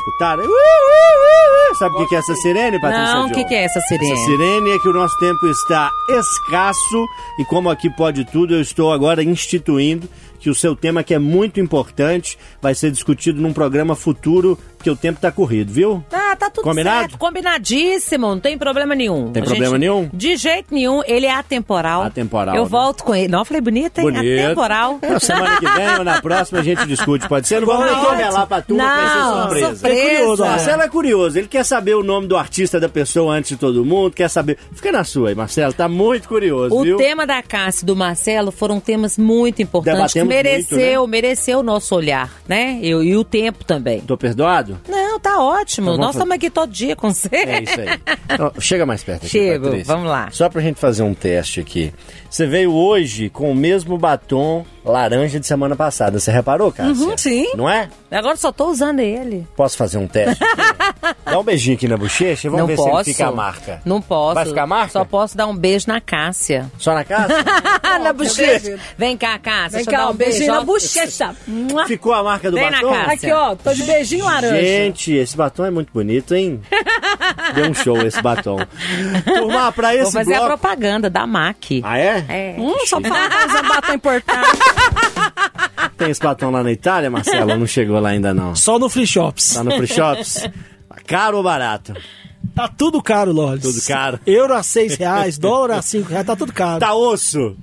Escutaram? Uh, uh, uh, uh. Sabe o que que é essa sirene, Patrícia Não, o que, que é essa sirene? Essa sirene é que o nosso tempo está escasso e como aqui pode tudo, eu estou agora instituindo que o seu tema que é muito importante vai ser discutido num programa futuro, porque o tempo está corrido, viu? Ah, tá tudo Combinado? certo. Combinadíssimo, não tem problema nenhum. Tem A problema nenhum? De jeito nenhum, ele é atemporal. Atemporal, Eu né? volto com ele. Não, eu falei bonito, hein? Bonito. Atemporal. Na semana que vem ou na próxima a gente discute, pode ser? Não vamos nem revelar pra turma, que vai ser Não, surpresa. surpresa. É curioso. Marcelo é curioso, ele quer saber o nome do artista da pessoa antes de todo mundo, quer saber. Fica na sua aí, Marcelo, tá muito curioso, O viu? tema da Cássia e do Marcelo foram temas muito importantes Debatemos mereceu, muito, mereceu o nosso olhar, né? Eu, e o tempo também. Tô perdoado? Não, Não, tá ótimo. Então Nós fazer- estamos aqui todo dia com você. É isso aí. Ó, chega mais perto aqui, Chego, Patrícia. vamos lá. Só pra gente fazer um teste aqui. Você veio hoje com o mesmo batom laranja de semana passada. Você reparou, Cássia? Uhum, sim. Não é? Agora só tô usando ele. Posso fazer um teste? Dá um beijinho aqui na bochecha e vamos não ver posso. se ele fica a marca. Não posso. Vai ficar a marca? Só posso dar um beijo na Cássia. Só na casa? na bochecha. Vem cá, Cássia. Vem cá, um beijinho na bochecha. Ficou a marca do Vem na batom? casa. Aqui, ó, tô de beijinho laranja. Gente, esse batom é muito bonito, hein? Deu um show esse batom. Turma, pra Vou esse fazer a bloco... propaganda da MAC. Ah, é? É. Hum, só tá usando batom importado. Tem esse batom lá na Itália, Marcelo? Não chegou lá ainda, não. Só no Free Shops. Tá no free shops? Caro ou barato? Tá tudo caro, Lores. Tudo caro. Euro a 6 reais, dólar a 5 reais, tá tudo caro. Tá osso!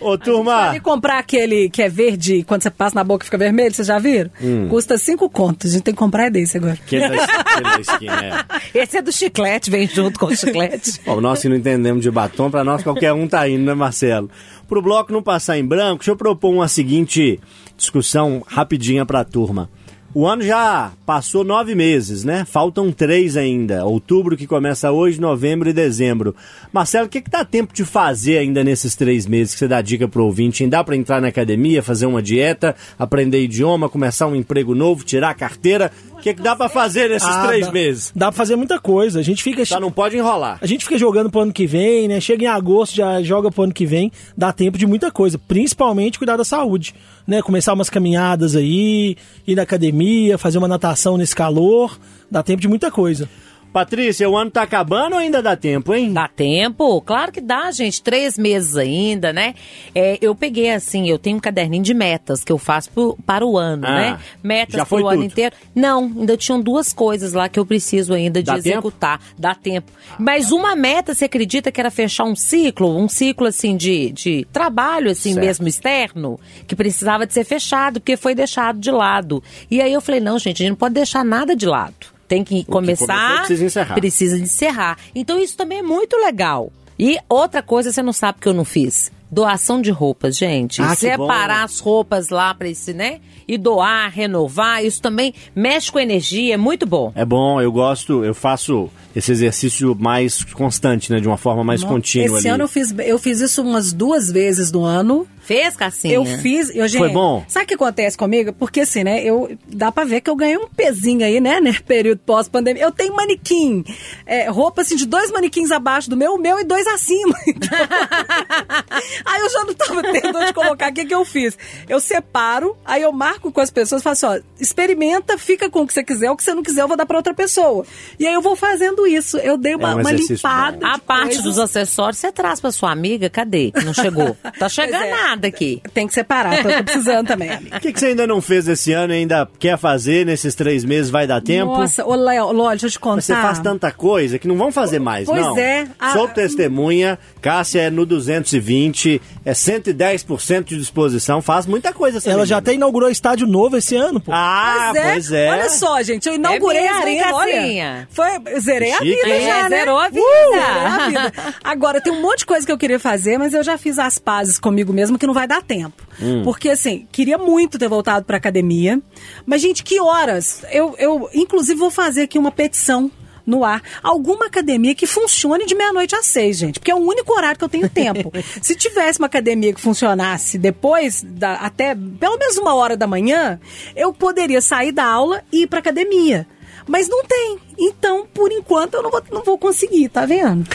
Ô, turma! E comprar aquele que é verde, quando você passa na boca fica vermelho, vocês já viram? Hum. Custa cinco contos. A gente tem que comprar é desse agora. Da, aquele da esquina, é. Esse é do chiclete, vem junto com o chiclete. Bom, nós que não entendemos de batom, pra nós qualquer um tá indo, né, Marcelo? Pro bloco não passar em branco, deixa eu propor uma seguinte discussão rapidinha pra turma. O ano já passou nove meses, né? Faltam três ainda. Outubro que começa hoje, novembro e dezembro. Marcelo, o que, que dá tempo de fazer ainda nesses três meses que você dá dica pro ouvinte? Hein? Dá pra entrar na academia, fazer uma dieta, aprender idioma, começar um emprego novo, tirar a carteira? O que, que dá pra fazer nesses Ah, três dá- meses? Dá pra fazer muita coisa. A gente fica. Só não pode enrolar. A gente fica jogando pro ano que vem, né? Chega em agosto, já joga pro ano que vem. Dá tempo de muita coisa. Principalmente cuidar da saúde. Né? Começar umas caminhadas aí, ir na academia, fazer uma natação nesse calor. Dá tempo de muita coisa. Patrícia, o ano tá acabando ou ainda dá tempo, hein? Dá tempo? Claro que dá, gente. Três meses ainda, né? É, eu peguei assim, eu tenho um caderninho de metas que eu faço pro- para o ano, Ah, né? Metas já foi pro ano inteiro. Não, ainda tinham duas coisas lá que eu preciso ainda de Dá tempo? executar. Dá tempo. Mas uma meta, você acredita que era fechar um ciclo? Um ciclo, assim, de, de trabalho, assim, Certo. mesmo externo? Que precisava de ser fechado, porque foi deixado de lado. E aí eu falei, não, gente, a gente não pode deixar nada de lado. Tem que começar. precisa encerrar. Precisa encerrar. Então isso também é muito legal. E outra coisa você não sabe que eu não fiz. Doação de roupas, gente. Ah, que Separar bom. as roupas lá para esse, né? E doar, renovar, isso também mexe com energia, é muito bom. É bom, eu gosto, eu faço esse exercício mais constante, né? De uma forma mais contínua Esse ali. ano eu fiz, eu fiz isso umas duas vezes no ano. Fez, Cassinha? Eu fiz, eu, gente, Foi bom? Sabe o que acontece comigo? Porque assim, né, eu dá pra ver que eu ganhei um pezinho aí, né, né, período pós-pandemia. Eu tenho manequim, é, roupa assim de dois manequins abaixo do meu, o meu e dois acima. Então, aí eu já não tava tendo onde colocar. O que que eu fiz? Eu separo, aí eu marco com as pessoas, faço assim, ó, experimenta, fica com o que você quiser, o que você não quiser eu vou dar pra outra pessoa. E aí eu vou fazendo isso. Eu dei uma, É um uma limpada. A de parte coisas. dos acessórios você traz pra sua amiga? Cadê? Não chegou. Tá chegando Pois é. nada aqui. Tem que separar, eu tô precisando também. O que, que você ainda não fez esse ano e ainda quer fazer nesses três meses? Vai dar tempo? Nossa, ô Léo, Ló, deixa eu te contar. Mas você faz tanta coisa que não vão fazer mais, Pois não. é. Ah, Sou testemunha, Cássia é no 220, é 110% de disposição, faz muita coisa essa Ela já menina. até inaugurou estádio novo esse ano, pô. Ah, pois é. Olha só, gente, eu inaugurei mesmo, a arena, olha. Foi, zerei a Chique, vida hein? já, É, né? zerou a vida. Uh, zerei a vida. Agora, tem um monte de coisa que eu queria fazer, mas eu já fiz as pazes comigo mesmo que não vai dar tempo. Hum. Porque, assim, queria muito ter voltado pra academia. Mas, gente, que horas? Eu, eu inclusive, vou fazer aqui uma petição no ar. Alguma academia que funcione de meia-noite às seis, gente. Porque é o único horário que eu tenho tempo. Se tivesse uma academia que funcionasse depois, da, até pelo menos uma hora da manhã, eu poderia sair da aula e ir pra academia. Mas não tem. Então, por enquanto, eu não vou, não vou conseguir, tá vendo?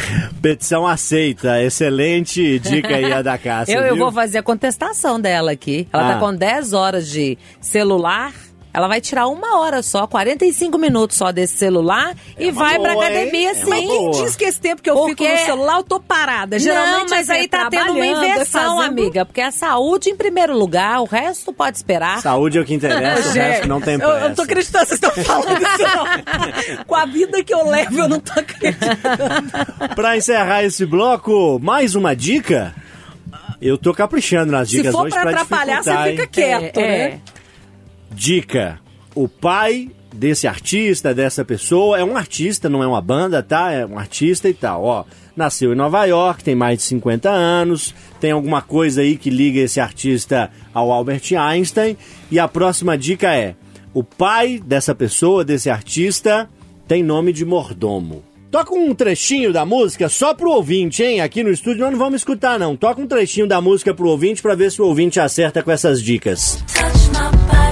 Petição aceita, excelente dica aí a da Cássia, Eu, eu vou fazer a contestação dela aqui. Ela Ah. tá com 10 horas de celular. Ela vai tirar uma hora só, 45 minutos só desse celular e uma vai pra boa, academia hein? É sim. boa. Quem diz que esse tempo que eu Porque- fico no celular, eu tô parada? Geralmente não, mas assim, aí é tá tendo uma é inversão, fazendo- amiga. Porque a saúde em primeiro lugar, o resto pode esperar. Saúde é o que interessa, o resto não tem eu, pressa. eu não tô acreditando que vocês estão falando isso, não. Com a vida que eu levo, eu não tô acreditando. Pra encerrar esse bloco, mais uma dica? Eu tô caprichando nas Se dicas for hoje pra pra atrapalhar, dificultar, você fica quieto, É, né? Dica: o pai desse artista, dessa pessoa, é um artista, não é uma banda, tá? É um artista e tal. Ó, nasceu em Nova York, tem mais de 50 anos, tem alguma coisa aí que liga esse artista ao Albert Einstein. E a próxima dica é: O pai dessa pessoa, desse artista, tem nome de mordomo. Toca um trechinho da música só pro ouvinte, hein? Aqui no estúdio nós não vamos escutar, não. Toca um trechinho da música pro ouvinte pra ver se o ouvinte acerta com essas dicas. Touch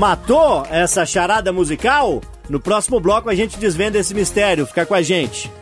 matou essa charada musical? No próximo bloco a gente desvenda esse mistério. Fica com a gente.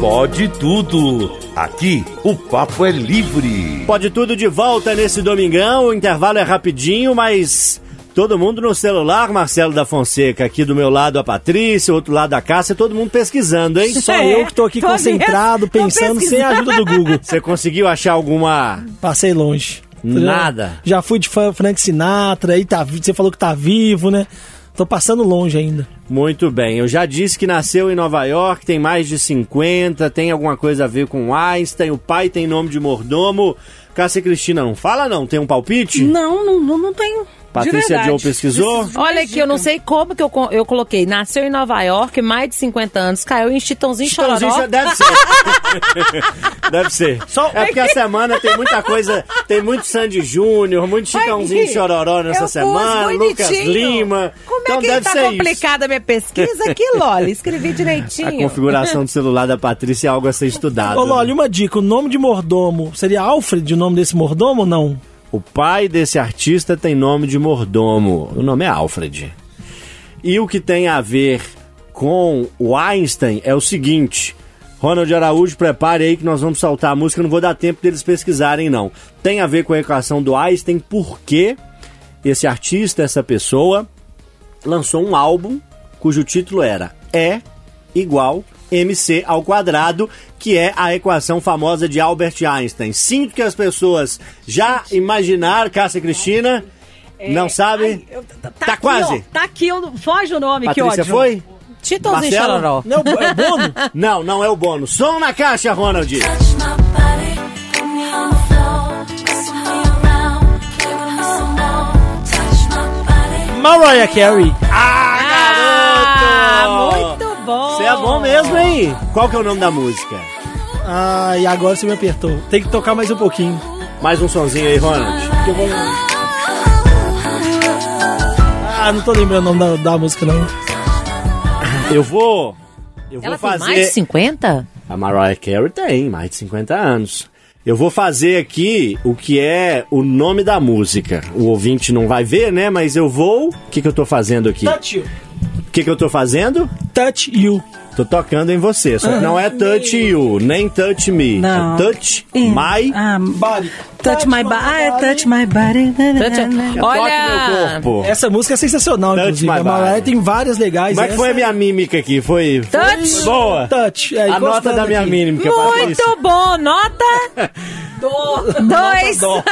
Pode tudo. Aqui o papo é livre. Pode tudo de volta nesse domingão. O intervalo é rapidinho, mas todo mundo no celular, Marcelo da Fonseca. Aqui do meu lado a Patrícia, outro lado a Cássia, todo mundo pesquisando, hein? Só É, eu que tô aqui tô concentrado, pensando sem a ajuda do Google. Você conseguiu achar alguma. Passei longe. Nada. Já, já fui de Frank Sinatra, aí tá, você falou que tá vivo, né? Tô passando longe ainda. Muito bem, eu já disse que nasceu em Nova York, tem mais de 50, tem alguma coisa a ver com Einstein, o pai tem nome de mordomo. Cássia Cristina, não fala não, tem um palpite? Não, não, não, não tenho. Patrícia. Joe pesquisou? Olha aqui, eu não sei como que eu, eu coloquei. Nasceu em Nova York, mais de 50 anos, caiu em Chitãozinho Chitãozinho Chororó. deve ser. deve ser. Só- É porque a semana tem muita coisa, tem muito Sandy Júnior, muito Chitãozinho Ai, Chororó nessa eu pus semana, Lucas bonitinho. Lima. Como então é que deve tá ser complicada a minha pesquisa aqui, Loli? Escrevi direitinho. A configuração do celular da Patrícia é algo a ser estudado. Ô, Loli, uma dica: o nome de mordomo seria Alfred, o nome desse mordomo ou não? O pai desse artista tem nome de mordomo. O nome é Alfred. E o que tem a ver com o Einstein é o seguinte. Ronald Araújo, prepare aí que nós vamos soltar a música. Não vou dar tempo deles pesquisarem, não. Tem a ver com a equação do Einstein, porque esse artista, essa pessoa, lançou um álbum cujo título era E igual mc ao quadrado, que é a equação famosa de Albert Einstein. Sinto que as pessoas já imaginaram, Cássia Cristina, não sabe? Ai, eu- Tá aqui, quase. ó, tá aqui, eu- foge o nome, que Patrícia ódio. foi? Chitãozinho Marcelo? Chororó. Não, é Bono? Não, não é o bônus. Som na caixa, Ronald. Touch my body, bom. Mesmo, hein? Qual que é o nome da música? Ah, e agora você me apertou. Tem que tocar mais um pouquinho. Mais um sonzinho aí, Ronald. que eu vou- Ah, não tô lembrando o nome da, da música, não. Eu vou. Eu Ela vou tem fazer. mais de 50? A Mariah Carey tem mais de 50 anos. Eu vou fazer aqui o que é o nome da música. O ouvinte não vai ver, né? Mas eu vou. O que, que eu tô fazendo aqui? O Touch You. que, que eu tô fazendo? Touch You. Tô tocando em você. Só que não é touch you, nem touch me. Não. É touch É. my. Ah, Body. touch my body. Ah, é touch my body. Toque Olha, meu corpo. Essa música é sensacional, Touch inclusive. My A Mariah Body. tem várias legais. Como é que foi a minha mímica aqui? Foi. Touch. foi boa. Touch. É, A nota da minha aqui. mímica, muito bom. Nota dois. Dó.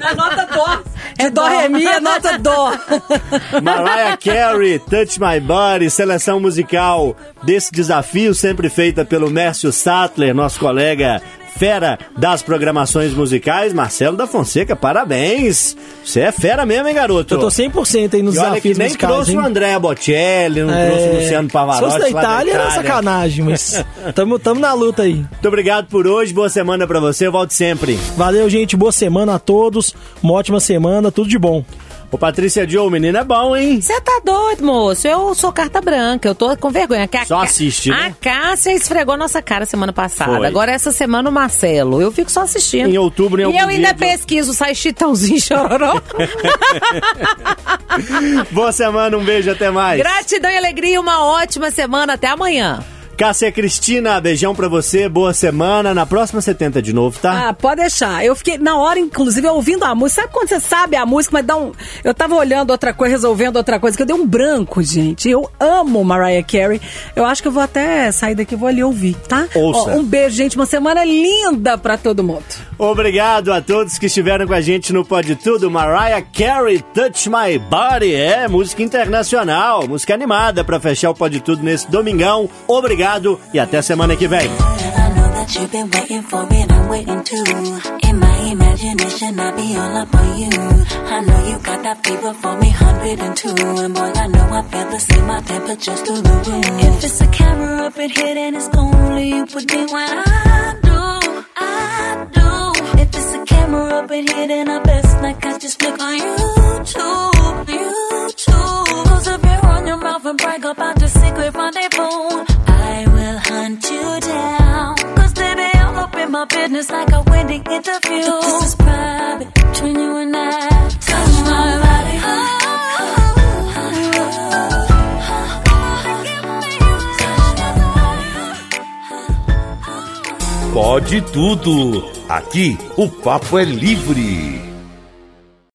A nota dó. É dó, ré, mi, é nota dó. Mariah Carey, Touch My Body, seleção musical desse desafio, sempre feita pelo Mércio Sattler, nosso colega fera das programações musicais. Marcelo da Fonseca, parabéns! Você é fera mesmo, hein, garoto? Eu tô 100% aí nos E olha que desafios nem musicais, trouxe hein? o André Bocelli, não trouxe o Luciano Se Pavarotti. fosse da lá Itália, era sacanagem, mas tamo, tamo na luta aí. Muito obrigado por hoje, boa semana pra você, eu volto sempre. Valeu, gente. Boa semana a todos. Uma ótima semana. Tudo de bom. Ô, Patrícia Joe, o menino é bom, hein? Você tá doido, moço? Eu sou carta branca, eu tô com vergonha. Que a Só assiste, né? A Cássia esfregou nossa cara semana passada. Foi. Agora essa semana o Marcelo. Eu fico só assistindo. Em outubro, em E algum eu ainda vídeo. pesquiso, sai chitãozinho chororó. Boa semana, um beijo, até mais. Gratidão e alegria, uma ótima semana. Até amanhã. Cássia Cristina, beijão pra você, boa semana. Na próxima você tenta de novo, tá? Ah, pode deixar. Eu fiquei, na hora, inclusive, ouvindo a música. Sabe quando você sabe a música, mas dá um. Eu tava olhando outra coisa, resolvendo outra coisa, que eu dei um branco, gente. Eu amo Mariah Carey. Eu acho que eu vou até sair daqui e vou ali ouvir, tá? Ouça. Ó, um beijo, gente. Uma semana linda pra todo mundo. Obrigado a todos que estiveram com a gente no Pode Tudo. Mariah Carey, Touch My Body. É música internacional, música animada pra fechar o Pode Tudo nesse domingão. Obrigado. Obrigado e até semana que vem. I imagination, I'll be all up on you. I know you got that fever for me, 102. And boy, I know I feel the same, my temperature's through the roof. If it's a camera up in here, then it's only you me when I do, I do. If it's a camera up in here, then I best like I just flick on YouTube, YouTube. Cause if you run your mouth and brag about the secret rendezvous, I hunt you down. Cause baby, I'm up in my business like a wedding interview. This is private between you and I. Touch my body. Pode tudo. Aqui o papo é livre.